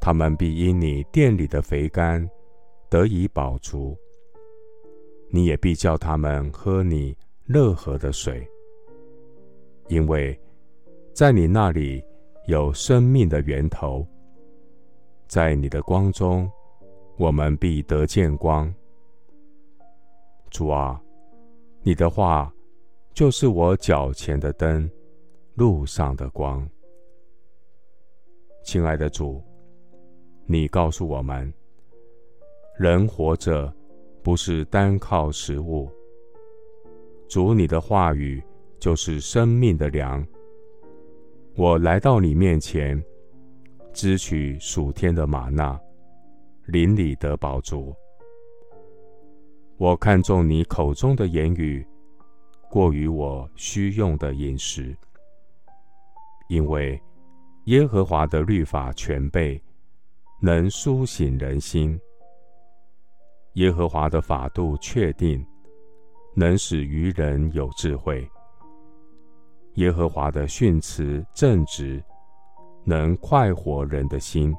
他们必因你店里的肥甘得以饱足，你也必叫他们喝你乐河的水，因为在你那里有生命的源头，在你的光中，我们必得见光。主啊，你的话就是我脚前的灯，路上的光。亲爱的主。你告诉我们，人活着不是单靠食物。主，你的话语就是生命的粮。我来到你面前，支取属天的吗哪，灵里得宝足。我看重你口中的言语，过于我需用的饮食，因为耶和华的律法全备。能苏醒人心，耶和华的法度确定，能使愚人有智慧。耶和华的训词正直，能快活人的心。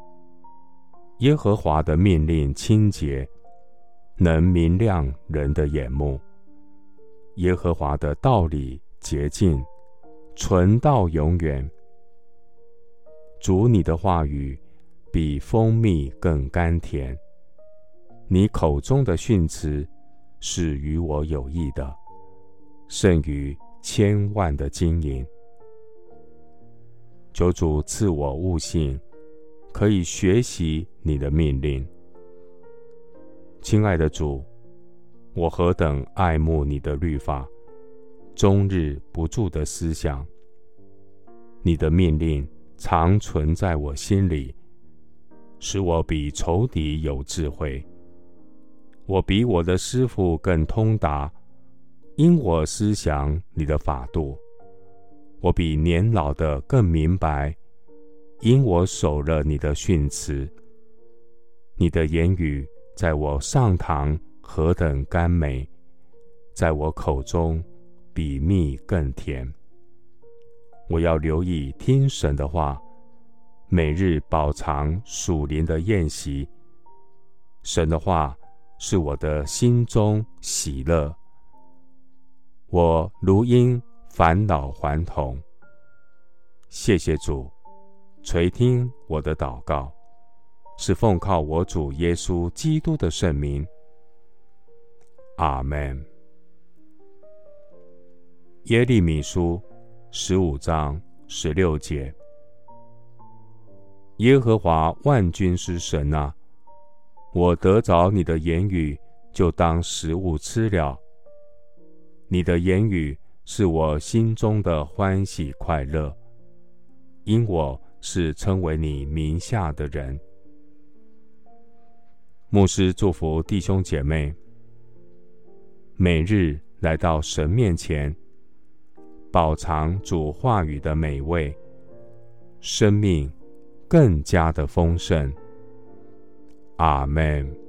耶和华的命令清洁，能明亮人的眼目。耶和华的道理洁净，存到永远。主你的话语。比蜂蜜更甘甜，你口中的训词是与我有益的，胜于千万的金银。求主赐我悟性，可以学习你的命令。亲爱的主，我何等爱慕你的律法，终日不住的思想。你的命令常存在我心里。使我比仇敌有智慧，我比我的师傅更通达，因我思想你的法度；我比年老的更明白，因我守了你的训词。你的言语在我上膛何等甘美，在我口中比蜜更甜。我要留意听神的话。每日饱尝属灵的宴席，神的话是我的心中喜乐。我如鹰返老还童。谢谢主垂听我的祷告，是奉靠我主耶稣基督的圣名。阿门。耶利米书十五章十六节。耶和华万军之神啊，我得着你的言语，就当食物吃了。你的言语是我心中的欢喜快乐，因我是称为你名下的人。牧师祝福弟兄姐妹，每日来到神面前，饱尝主话语的美味，生命。更加的丰盛。阿门。